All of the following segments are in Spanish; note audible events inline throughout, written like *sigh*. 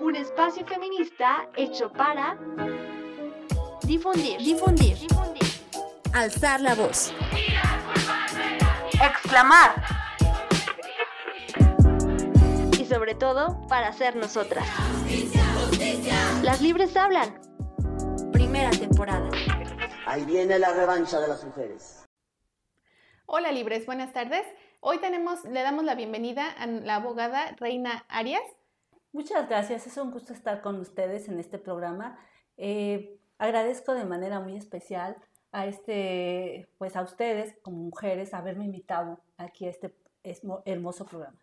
Un espacio feminista hecho para difundir, Difundir. difundir, Alzar la voz. exclamar y sobre todo para ser nosotras. Las libres hablan. Primera temporada. Ahí viene la revancha de las mujeres. Hola Libres, buenas tardes. Hoy tenemos, le damos la bienvenida a la abogada Reina Arias. Muchas gracias, es un gusto estar con ustedes en este programa. Eh, agradezco de manera muy especial a este, pues a ustedes como mujeres haberme invitado aquí a este hermoso programa.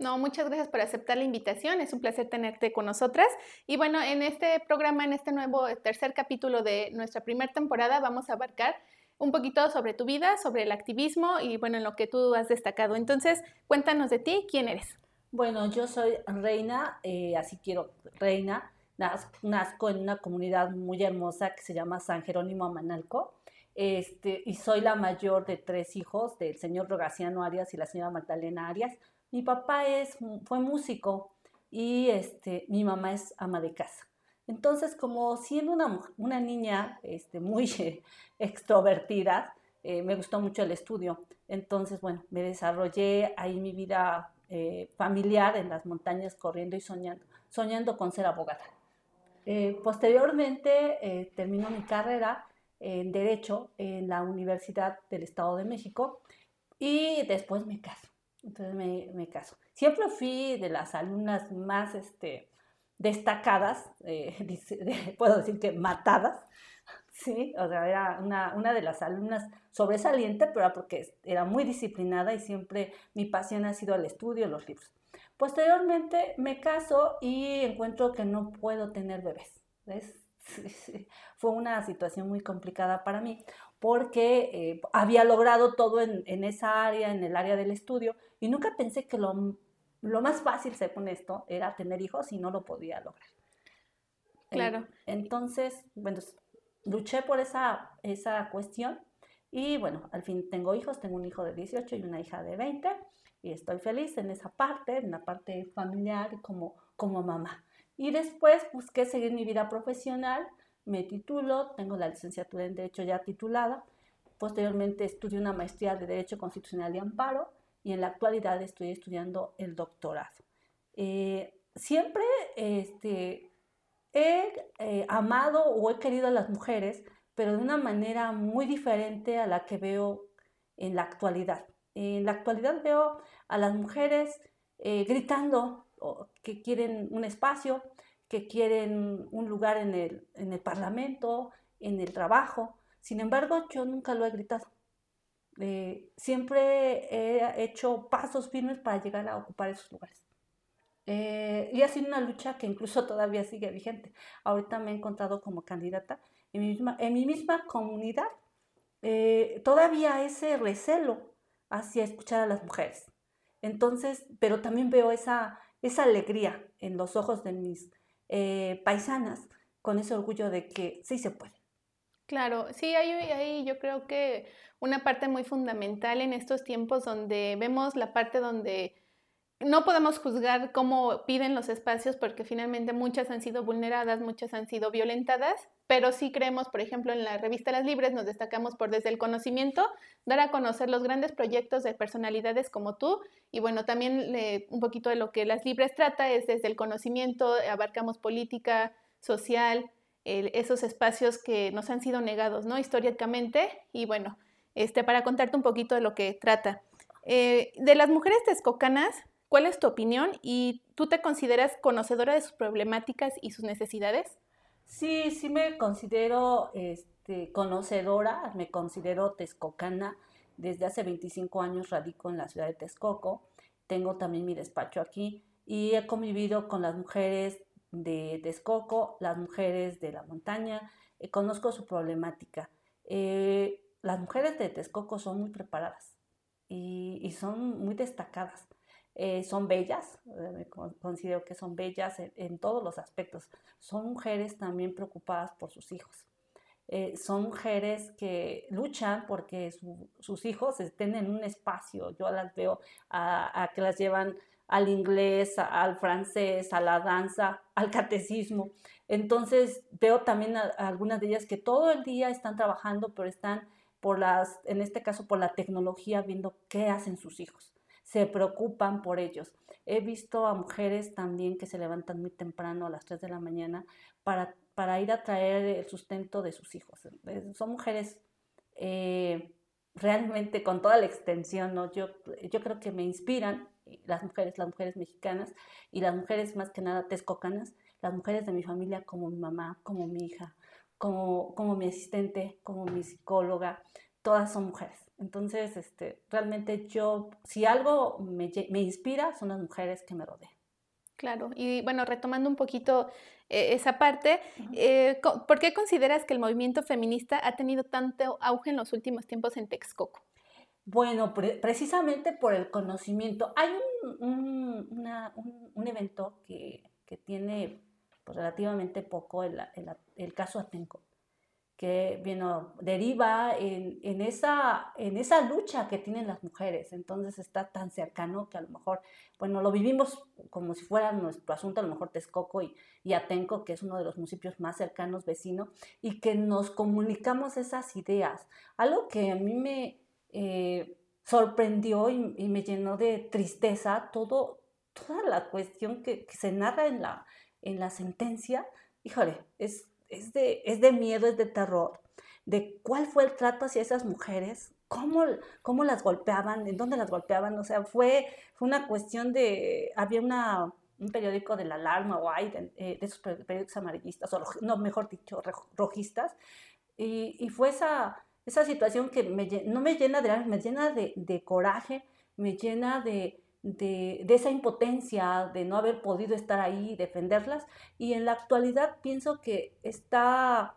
No, muchas gracias por aceptar la invitación. Es un placer tenerte con nosotras. Y bueno, en este programa, en este nuevo tercer capítulo de nuestra primera temporada, vamos a abarcar un poquito sobre tu vida, sobre el activismo y bueno, en lo que tú has destacado. Entonces, cuéntanos de ti, ¿quién eres? Bueno, yo soy Reina, eh, así quiero Reina. Naz- Nazco en una comunidad muy hermosa que se llama San Jerónimo Amanalco. Este, y soy la mayor de tres hijos del señor Rogaciano Arias y la señora Magdalena Arias. Mi papá es, fue músico y este, mi mamá es ama de casa. Entonces, como siendo una, una niña este, muy *laughs* extrovertida, eh, me gustó mucho el estudio. Entonces, bueno, me desarrollé ahí mi vida eh, familiar en las montañas corriendo y soñando, soñando con ser abogada. Eh, posteriormente termino mi carrera en Derecho en la Universidad del Estado de México y después me caso. Entonces me, me caso. Siempre fui de las alumnas más este, destacadas, eh, *laughs* puedo decir que matadas, sí, o sea, era una, una de las alumnas sobresaliente, pero era porque era muy disciplinada y siempre mi pasión ha sido el estudio, los libros. Posteriormente me caso y encuentro que no puedo tener bebés. ¿ves? *laughs* Fue una situación muy complicada para mí porque eh, había logrado todo en, en esa área, en el área del estudio, y nunca pensé que lo, lo más fácil, según esto, era tener hijos y no lo podía lograr. Claro. entonces, bueno, luché por esa, esa cuestión y bueno, al fin tengo hijos, tengo un hijo de 18 y una hija de 20 y estoy feliz en esa parte, en la parte familiar como, como mamá. Y después busqué seguir mi vida profesional, me titulo, tengo la licenciatura en Derecho ya titulada, posteriormente estudié una maestría de Derecho Constitucional y Amparo y en la actualidad estoy estudiando el doctorado. Eh, siempre este, he eh, amado o he querido a las mujeres, pero de una manera muy diferente a la que veo en la actualidad. En la actualidad veo a las mujeres eh, gritando que quieren un espacio, que quieren un lugar en el, en el parlamento, en el trabajo. Sin embargo, yo nunca lo he gritado. Eh, siempre he hecho pasos firmes para llegar a ocupar esos lugares. Eh, y ha sido una lucha que incluso *laughs* todavía sigue vigente. Ahorita me he encontrado como candidata en mi misma, en mi misma comunidad. eh, todavía ese recelo hacia escuchar a las mujeres. Entonces, pero también veo esa, esa alegría en los ojos de mis paisanas con ese orgullo de que sí se puede. Claro, sí, hay, yo creo que una parte muy fundamental en estos tiempos donde vemos la parte donde no podemos juzgar cómo piden los espacios porque finalmente muchas han sido vulneradas, muchas han sido violentadas, pero sí creemos, por ejemplo, en la revista Las Libres nos destacamos por desde el conocimiento, dar a conocer los grandes proyectos de personalidades como tú y bueno, también un poquito de lo que Las Libres trata es desde el conocimiento, abarcamos política, social, esos espacios que nos han sido negados, ¿no? Históricamente y bueno, este, para contarte un poquito de lo que trata. Eh, de las mujeres texcocanas, ¿cuál es tu opinión? ¿Y tú te consideras conocedora de sus problemáticas y sus necesidades? Sí, sí me considero este, conocedora, me considero texcocana. Desde hace 25 años radico en la ciudad de Texcoco. Tengo también mi despacho aquí y he convivido con las mujeres de Texcoco, las mujeres de la montaña. eh, conozco su problemática. Eh, las mujeres de Texcoco son muy preparadas y, y son muy destacadas. Eh, son bellas, eh, considero que son bellas en, todos los aspectos. Son mujeres también preocupadas por sus hijos. Son mujeres que luchan porque su- sus hijos estén en un espacio. Yo las veo a, a que las llevan al inglés, al francés, a la danza, al catecismo. Entonces veo también a, algunas de ellas que todo el día están trabajando, pero están por las, en este caso por la tecnología, viendo qué hacen sus hijos. Se preocupan por ellos. He visto a mujeres también que se levantan muy temprano a las 3 de la mañana para, para ir a traer el sustento de sus hijos. Son mujeres eh, realmente con toda la extensión, ¿no? Yo, yo creo que me inspiran las mujeres, las mujeres mexicanas y las mujeres más que nada texcocanas, las mujeres de mi familia como mi mamá, como mi hija, como, como mi asistente, como mi psicóloga, todas son mujeres. Entonces, este, realmente yo, si algo me, me inspira, son las mujeres que me rodean. Claro, y bueno, retomando un poquito eh, esa parte, eh, ¿por qué consideras que el movimiento feminista ha tenido tanto auge en los últimos tiempos en Texcoco? Bueno, precisamente por el conocimiento. Hay un, un, evento que, que tiene pues, relativamente poco, el, el, el caso Atenco, que bueno, deriva en, en, esa, en esa lucha que tienen las mujeres. Entonces está tan cercano que a lo mejor, bueno, lo vivimos como si fuera nuestro asunto, a lo mejor Texcoco y, y Atenco, que es uno de los municipios más cercanos vecinos, y que nos comunicamos esas ideas. Algo que a mí me eh, sorprendió y, me llenó de tristeza todo, toda la cuestión que, que se narra en la, en la sentencia. Híjole, es es de, es de miedo, es de terror, de cuál fue el trato hacia esas mujeres, cómo, cómo las golpeaban, en dónde las golpeaban, o sea, fue, fue una cuestión de, había una, un periódico de la alarma o hay de, eh, esos periódicos amarillistas, o no, mejor dicho, rojistas, y, y fue esa, esa situación que me, no me llena de me llena de, de coraje, me llena de, de, esa impotencia de no haber podido estar ahí y defenderlas. Y en la actualidad pienso que está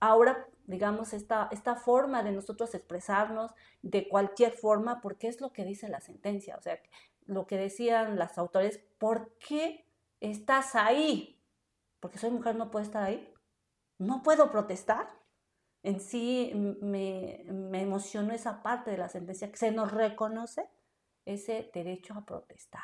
ahora, digamos, esta, esta forma de nosotros expresarnos de cualquier forma, porque es lo que dice la sentencia. O sea, lo que decían las autores, ¿por qué estás ahí? Porque soy mujer, no puedo estar ahí. No puedo protestar. En sí me, me emocionó esa parte de la sentencia que se nos reconoce ese derecho a protestar.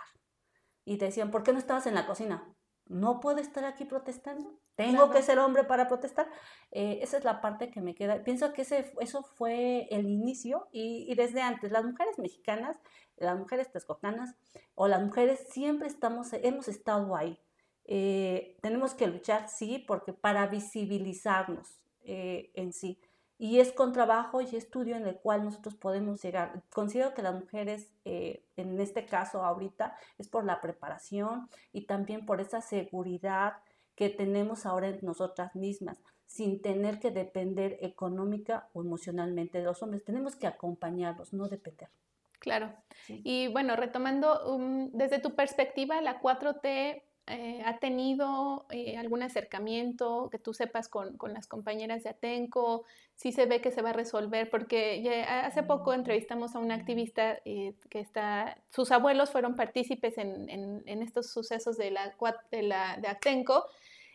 Y decían, ¿por qué no estabas en la cocina? No puedo estar aquí protestando. Tengo que ser hombre para protestar. Eh, esa es la parte que me queda. Pienso que ese, eso fue el inicio y, desde antes, las mujeres mexicanas, las mujeres texcocanas o las mujeres siempre estamos, hemos estado ahí. Eh, tenemos que luchar, sí, porque para visibilizarnos eh, en sí y es con trabajo y estudio en el cual nosotros podemos llegar. Considero que las mujeres, eh, en este caso ahorita, es por la preparación y también por esa seguridad que tenemos ahora en nosotras mismas, sin tener que depender económica o emocionalmente de los hombres. Tenemos que acompañarlos, no depender. Claro. Y bueno, retomando, um, desde tu perspectiva, la 4T eh, ¿Ha tenido eh, algún acercamiento que tú sepas con, con, las compañeras de Atenco? Si se ve que se va a resolver, porque hace poco entrevistamos a una activista eh, que está, sus abuelos fueron partícipes en, en, en estos sucesos de, la, de, la, de Atenco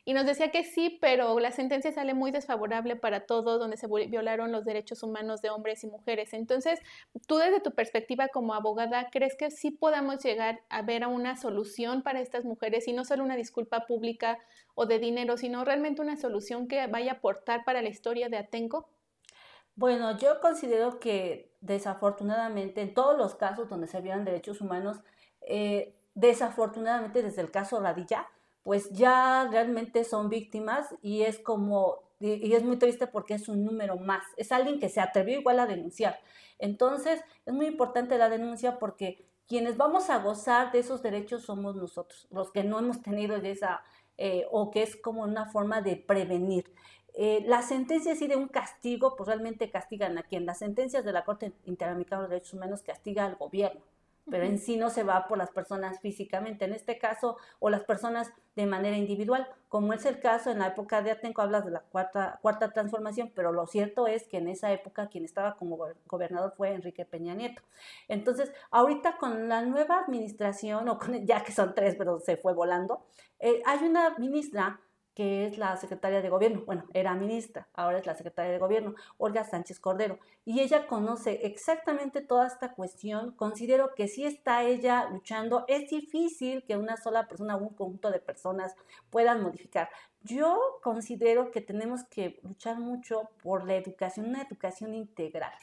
y nos decía que sí, pero la sentencia sale muy desfavorable para todos, donde se violaron los derechos humanos de hombres y mujeres. Entonces, tú desde tu perspectiva como abogada, ¿crees que sí podamos llegar a ver a una solución para estas mujeres y no solo una disculpa pública o de dinero, sino realmente una solución que vaya a aportar para la historia de Atenco? Bueno, yo considero que desafortunadamente en todos los casos donde se violan derechos humanos, eh, desafortunadamente desde el caso Radilla, pues ya realmente son víctimas y es como, y, es muy triste porque es un número más, es alguien que se atrevió igual a denunciar. Entonces, es muy importante la denuncia porque quienes vamos a gozar de esos derechos somos nosotros, los que no hemos tenido esa, eh, o que es como una forma de prevenir. Eh, la sentencia sí de un castigo, pues realmente castigan a quien. Las sentencias de la Corte Interamericana de Derechos Humanos castiga al gobierno pero en sí no se va por las personas físicamente, en este caso, o las personas de manera individual, como es el caso en la época de Atenco, hablas de la cuarta, cuarta transformación, pero lo cierto es que en esa época quien estaba como gobernador fue Enrique Peña Nieto. Entonces, ahorita con la nueva administración, o con, ya que son tres, pero se fue volando, eh, hay una ministra que es la secretaria de gobierno, bueno, era ministra, ahora es la secretaria de gobierno, Olga Sánchez Cordero, y ella conoce exactamente toda esta cuestión. Considero que si está ella luchando, es difícil que una sola persona o un conjunto de personas puedan modificar. Yo considero que tenemos que luchar mucho por la educación, una educación integral.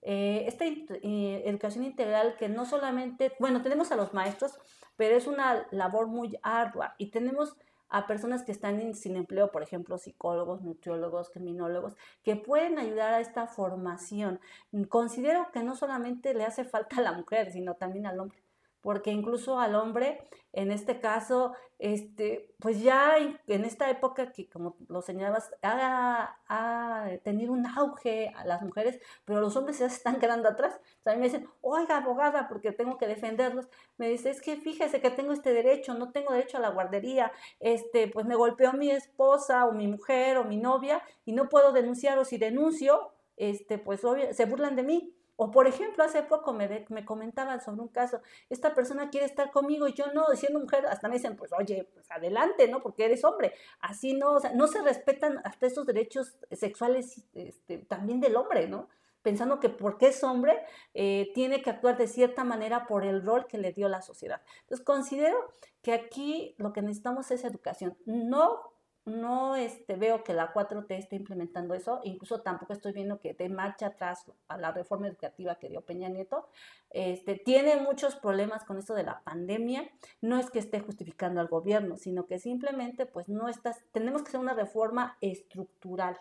Eh, esta eh, educación integral que no solamente, bueno, tenemos a los maestros, pero es una labor muy ardua y tenemos a personas que están sin empleo, por ejemplo, psicólogos, nutriólogos, criminólogos, que pueden ayudar a esta formación. Considero que no solamente le hace falta a la mujer, sino también al hombre porque incluso al hombre, en este caso, este, pues ya en esta época que, como lo señalabas, ha, tenido un auge a las mujeres, pero los hombres ya se están quedando atrás. O me dicen, oiga, abogada, porque tengo que defenderlos. Me dice, es que fíjese que tengo este derecho, no tengo derecho a la guardería, este, pues me golpeó mi esposa o mi mujer o mi novia y no puedo denunciar o si denuncio, este, pues obvio, se burlan de mí. O por ejemplo, hace poco me, me comentaban sobre un caso, esta persona quiere estar conmigo y yo no, siendo mujer, hasta me dicen, pues oye, pues adelante, ¿no? Porque eres hombre. Así no, o sea, no se respetan hasta esos derechos sexuales este, también del hombre, ¿no? Pensando que porque es hombre, eh, tiene que actuar de cierta manera por el rol que le dio la sociedad. Entonces, considero que aquí lo que necesitamos es educación, no no este, veo que la 4T esté implementando eso, incluso tampoco estoy viendo que de marcha atrás a la reforma educativa que dio Peña Nieto. Este, tiene muchos problemas con esto de la pandemia, no es que esté justificando al gobierno, sino que simplemente pues no estás, tenemos que hacer una reforma estructural.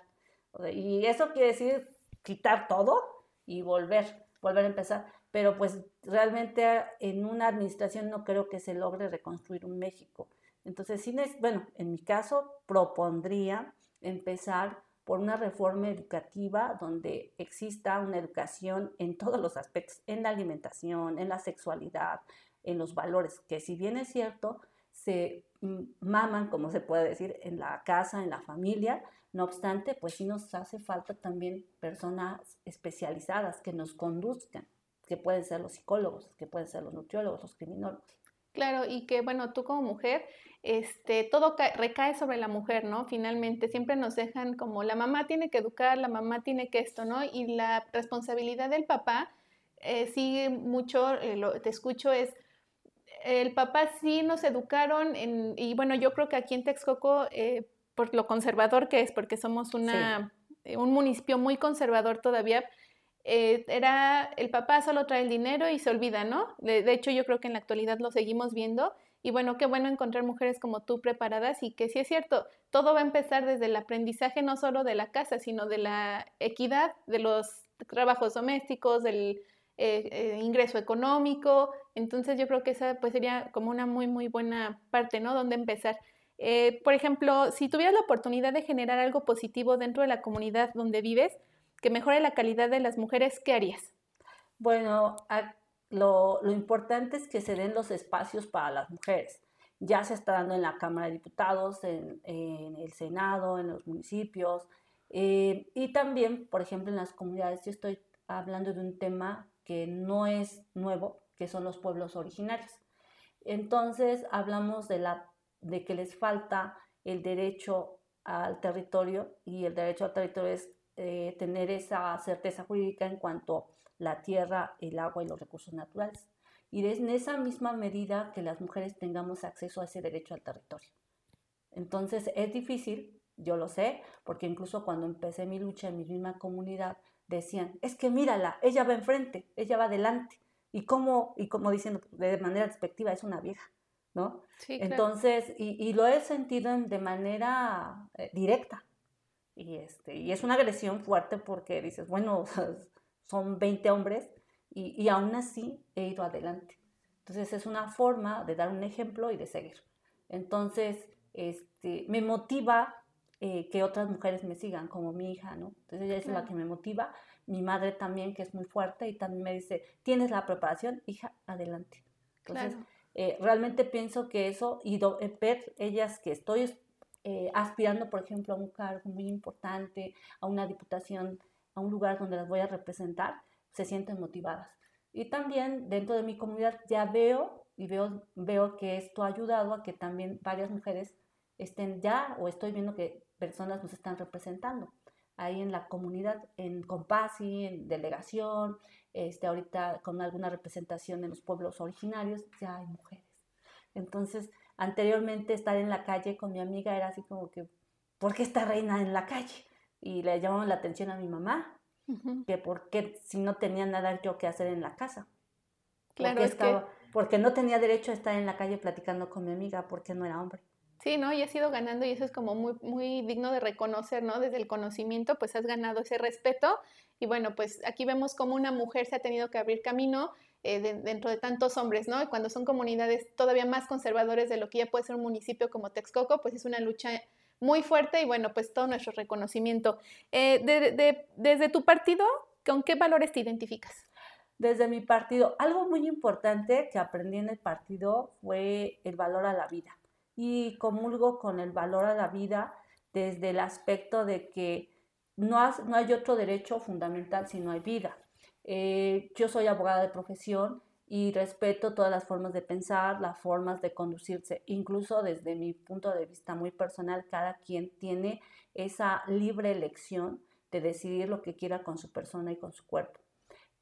Y eso quiere decir quitar todo y volver, volver a empezar. Pero pues realmente en una administración no creo que se logre reconstruir un México. Entonces, bueno, en mi caso propondría empezar por una reforma educativa donde exista una educación en todos los aspectos, en la alimentación, en la sexualidad, en los valores, que si bien es cierto, se mm, maman, como se puede decir, en la casa, en la familia, no obstante, pues sí nos hace falta también personas especializadas que nos conduzcan, que pueden ser los psicólogos, que pueden ser los nutriólogos, los criminólogos. Claro, y que bueno, tú como mujer, este, todo recae sobre la mujer, ¿no? Finalmente, siempre nos dejan como la mamá tiene que educar, la mamá tiene que esto, ¿no? Y la responsabilidad del papá, eh, sigue mucho, eh, lo, te escucho, es, el papá sí nos educaron, en, y bueno, yo creo que aquí en Texcoco, eh, por lo conservador que es, porque somos una, un municipio muy conservador todavía, eh, era el papá solo trae el dinero y se olvida, ¿no? De, hecho, yo creo que en la actualidad lo seguimos viendo. Y bueno, qué bueno encontrar mujeres como tú preparadas y que sí es cierto, todo va a empezar desde el aprendizaje no solo de la casa, sino de la equidad, de los trabajos domésticos, del eh, eh, ingreso económico. Entonces yo creo que esa pues sería como una muy, muy buena parte, ¿no? Donde empezar. por ejemplo, si tuvieras la oportunidad de generar algo positivo dentro de la comunidad donde vives, que mejore la calidad de las mujeres, ¿qué harías? Bueno, lo, importante es que se den los espacios para las mujeres. Ya se está dando en la Cámara de Diputados, en, el Senado, en los municipios eh, y también, por ejemplo, en las comunidades. Yo estoy hablando de un tema que no es nuevo, que son los pueblos originarios. Entonces, hablamos de, la, de que les falta el derecho al territorio y el derecho al territorio es eh, tener esa certeza jurídica en cuanto a la tierra, el agua y los recursos naturales. Y es en esa misma medida que las mujeres tengamos acceso a ese derecho al territorio. Entonces es difícil, yo lo sé, porque incluso cuando empecé mi lucha en mi misma comunidad, decían, es que mírala, ella va enfrente, ella va adelante. Y como, y como diciendo de manera despectiva, es una vieja, ¿no? Entonces, y, lo he sentido de manera eh, directa, y, este, y es una agresión fuerte porque dices, bueno, *laughs* son 20 hombres y, y aún así he ido adelante. Entonces es una forma de dar un ejemplo y de seguir. Entonces, este, me motiva eh, que otras mujeres me sigan, como mi hija, ¿no? Entonces ella es la que me motiva. Mi madre también, que es muy fuerte, y también me dice, ¿tienes la preparación? Hija, adelante. Entonces, eh, realmente pienso que eso, y eh, ver ellas que estoy eh, aspirando, por ejemplo, a un cargo muy importante, a una diputación, a un lugar donde las voy a representar, se sienten motivadas. Y también dentro de mi comunidad ya veo y veo, veo que esto ha ayudado a que también varias mujeres estén ya o estoy viendo que personas nos están representando ahí en la comunidad, en Compasi, en delegación, este, ahorita con alguna representación en los pueblos originarios, ya hay mujeres. Entonces, anteriormente estar en la calle con mi amiga era así como que, ¿por qué está reina en la calle? Y le llamaban la atención a mi mamá, que por qué si no tenía nada yo que hacer en la casa. Claro, porque, estaba, porque no tenía derecho a estar en la calle platicando con mi amiga porque no era hombre. Sí, ¿no? Y has ido ganando y eso es como muy, muy digno de reconocer, ¿no? Desde el conocimiento, pues has ganado ese respeto. Y bueno, pues aquí vemos cómo una mujer se ha tenido que abrir camino eh, dentro de tantos hombres, ¿no? Y cuando son comunidades todavía más conservadores de lo que ya puede ser un municipio como Texcoco, pues es una lucha muy fuerte y bueno, pues todo nuestro reconocimiento. Eh, desde tu partido, ¿con qué valores te identificas? Desde mi partido, algo muy importante que aprendí en el partido fue el valor a la vida y comulgo con el valor a la vida desde el aspecto de que no, no hay otro derecho fundamental si no hay vida. Eh, yo soy abogada de profesión y respeto todas las formas de pensar, las formas de conducirse, incluso desde mi punto de vista muy personal, cada quien tiene esa libre elección de decidir lo que quiera con su persona y con su cuerpo.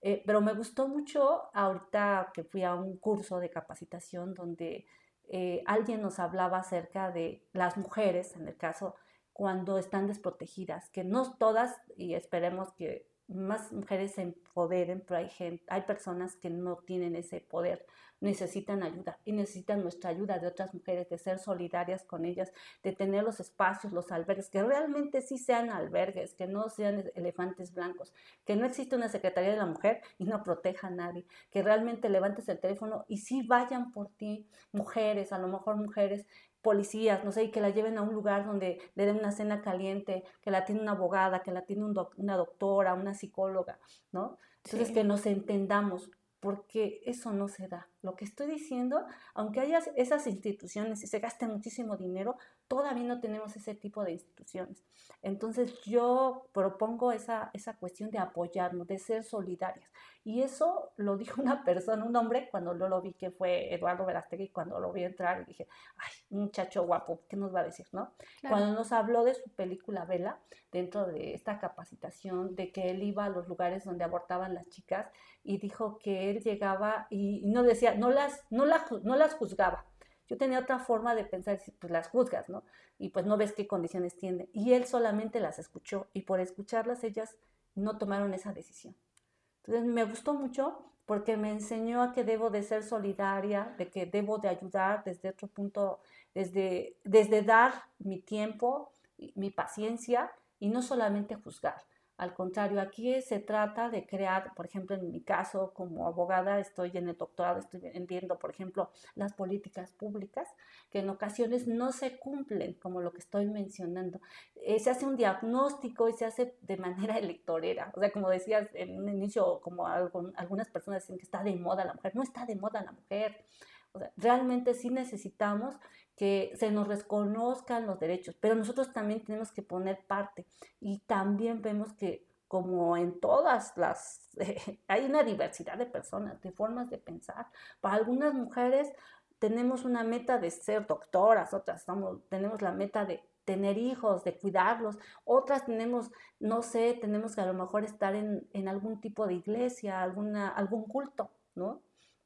Eh, pero me gustó mucho ahorita que fui a un curso de capacitación donde eh, alguien nos hablaba acerca de las mujeres, en el caso, cuando están desprotegidas, que no todas, y esperemos que más mujeres se empoderen, pero hay, gente, hay personas que no tienen ese poder, necesitan ayuda y necesitan nuestra ayuda de otras mujeres, de ser solidarias con ellas, de tener los espacios, los albergues, que realmente sí sean albergues, que no sean elefantes blancos, que no existe una Secretaría de la Mujer y no proteja a nadie, que realmente levantes el teléfono y sí vayan por ti, mujeres, a lo mejor mujeres policías, no sé, y que la lleven a un lugar donde le den una cena caliente, que la tiene una abogada, que la tiene una doctora, una psicóloga, ¿no? Entonces, que nos entendamos, porque eso no se da. Lo que estoy diciendo, aunque haya esas instituciones y se gaste muchísimo dinero, todavía no tenemos ese tipo de instituciones. Entonces yo propongo esa, esa cuestión de apoyarnos, de ser solidarias. Y eso lo dijo *laughs* una persona, un hombre, cuando yo lo vi, que fue Eduardo Verástegui, cuando lo vi entrar y dije, ay, un muchacho guapo, ¿qué nos va a decir, no? Cuando nos habló de su película Vela, dentro de esta capacitación, de que él iba a los lugares donde abortaban las chicas y dijo que él llegaba y no decía, no las, no las, no las juzgaba. Yo tenía otra forma de pensar, pues las juzgas, ¿no? Y pues no ves qué condiciones tienen. Y él solamente las escuchó y por escucharlas ellas no tomaron esa decisión. Entonces me gustó mucho porque me enseñó a que debo de ser solidaria, de que debo de ayudar desde otro punto, desde, desde dar mi tiempo, mi paciencia y no solamente juzgar. Al contrario, aquí se trata de crear, por ejemplo, en mi caso como abogada, estoy en el doctorado, estoy viendo, por ejemplo, las políticas públicas que en ocasiones no se cumplen, como lo que estoy mencionando. Eh, se hace un diagnóstico y se hace de manera *laughs* electorera. O sea, como decías en un inicio, como algunas personas dicen que está de moda la mujer, no está de moda la mujer. O sea, realmente sí necesitamos que se nos reconozcan los derechos, pero nosotros también tenemos que poner parte y también vemos que como en todas las, *laughs* hay una diversidad de personas, de formas de pensar. Para algunas mujeres tenemos una meta de ser doctoras, otras tenemos la meta de tener hijos, de cuidarlos, otras tenemos, no sé, tenemos que a lo mejor estar en, en algún tipo de iglesia, alguna, algún culto, ¿no?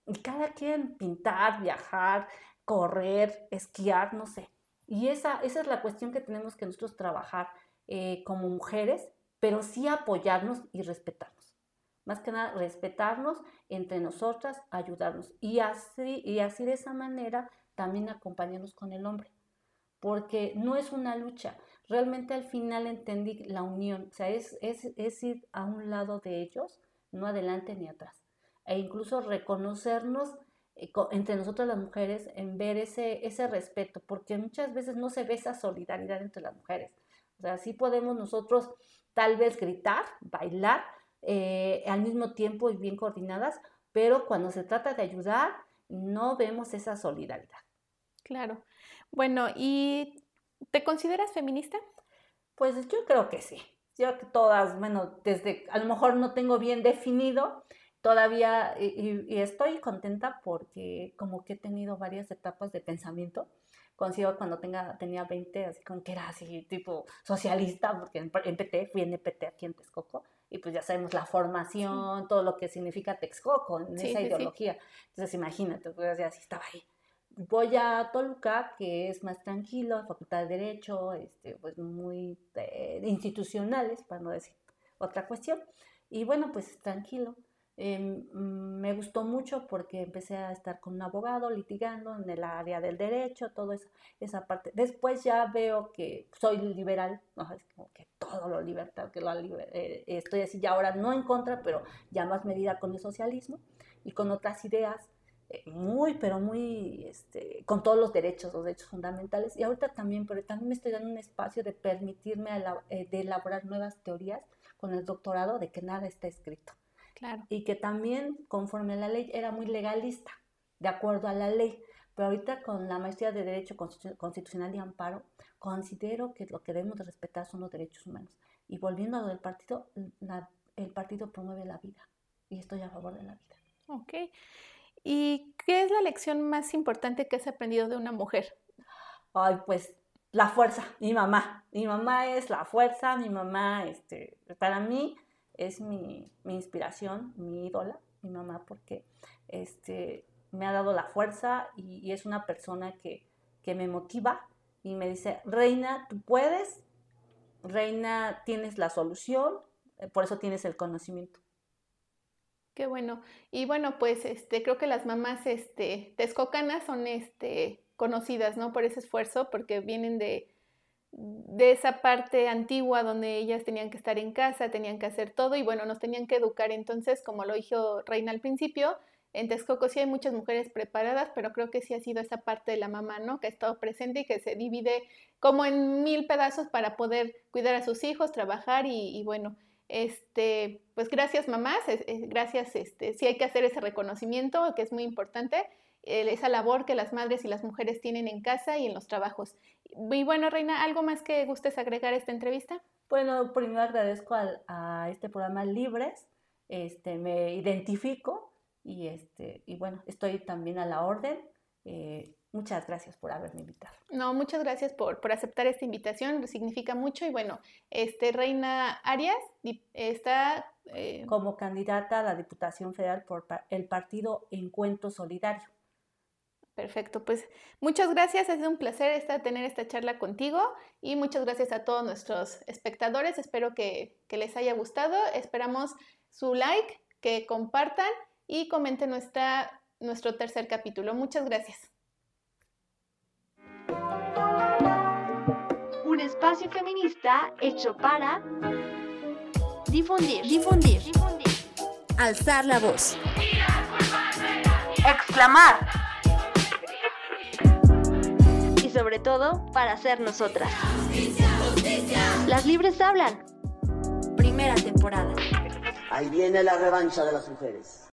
Y cada quien pintar, viajar, correr, esquiar, no sé. Y esa, esa es la cuestión que tenemos que nosotros trabajar eh, como mujeres, pero sí apoyarnos y respetarnos. Más que nada, respetarnos entre nosotras, ayudarnos. Y así, y así de esa manera también acompañarnos con el hombre. Porque no es una lucha. Realmente al final entendí la unión. O sea, es, es, es ir a un lado de ellos, no adelante ni atrás e incluso reconocernos eh, entre nosotras las mujeres en ver ese, ese respeto, porque muchas veces no se ve esa solidaridad entre las mujeres. O sea, sí podemos nosotros tal vez gritar, bailar eh, al mismo tiempo y bien coordinadas, pero cuando se trata de ayudar, no vemos esa solidaridad. Claro. Bueno, ¿y te consideras feminista? Pues yo creo que sí. Yo que todas, bueno, desde, a lo mejor no tengo bien definido, todavía, y, y, estoy contenta porque como que he tenido varias etapas de pensamiento. Consigo cuando tenga, tenía 20, así como que era así, tipo socialista, porque en, en PT, fui en EPT aquí en Texcoco, y pues ya sabemos la formación, todo lo que significa Texcoco en esa ideología. Entonces imagínate, pues así estaba ahí. Voy a Toluca, que es más tranquilo, Facultad de Derecho, este, pues muy eh, institucionales, para no decir otra cuestión. Y bueno, pues tranquilo. Em, mm, me gustó mucho porque empecé a estar con un abogado litigando en el área del derecho, todo eso, esa parte. Después ya veo que soy liberal, ¿no? es como que todo lo libertad, que lo eh, estoy así ya ahora no en contra, pero ya más medida con el socialismo y con otras ideas eh, muy, pero muy, este, con todos los derechos, los derechos fundamentales. Y ahorita también, pero también me estoy dando un espacio de permitirme eh, de elaborar nuevas teorías con el doctorado de que nada está escrito. Claro. Y que también, conforme a la ley, era muy legalista, de acuerdo a la ley. Pero ahorita con la maestría de Derecho Constitucional y Amparo, considero que lo que debemos de respetar son los derechos humanos. Y volviendo a lo del partido, el partido promueve la vida. Y estoy a favor de la vida. Ok. ¿Y qué es la lección más importante que has aprendido de una mujer? Ay, pues la fuerza, mi mamá. Mi mamá es la fuerza, mi mamá, este, para mí es mi, inspiración, mi ídola, mi mamá, porque este, me ha dado la fuerza y, es una persona que, me motiva y me dice, Reina, tú puedes, Reina, tienes la solución, eh, por eso tienes el conocimiento. Qué bueno. Y bueno, pues este, creo que las mamás este, texcocanas son este, conocidas, ¿no? Por ese esfuerzo, porque vienen de, de esa parte antigua donde ellas tenían que estar en casa, tenían que hacer todo y bueno, nos tenían que educar. Entonces, como lo dijo Reina al principio, en Texcoco sí hay muchas mujeres preparadas, pero creo que sí ha sido esa parte de la mamá, ¿no? Que ha estado presente y que se divide como en mil pedazos para poder cuidar a sus hijos, trabajar y, bueno, este, pues gracias mamás, gracias, este, sí hay que hacer ese reconocimiento que es muy importante esa labor que las madres y las mujeres tienen en casa y en los trabajos. Y bueno, Reina, ¿algo más que gustes agregar a esta entrevista? Bueno, primero agradezco a este programa Libres, este, me identifico y, este, y bueno, estoy también a la orden. Eh, muchas gracias por haberme invitado. No, muchas gracias por, por aceptar esta invitación, significa mucho y bueno, este, Reina Arias está... Eh, Como candidata a la Diputación Federal por el partido Encuentro Solidario. Perfecto, pues muchas gracias, es un placer estar, tener esta charla contigo y muchas gracias a todos nuestros espectadores, espero que, les haya gustado, esperamos su like, que compartan y comenten nuestra, nuestro tercer capítulo. Muchas gracias. Un espacio feminista hecho para difundir, difundir, difundir. alzar la voz, exclamar sobre todo para ser nosotras. Las libres hablan. Primera temporada. Ahí viene la revancha de las mujeres.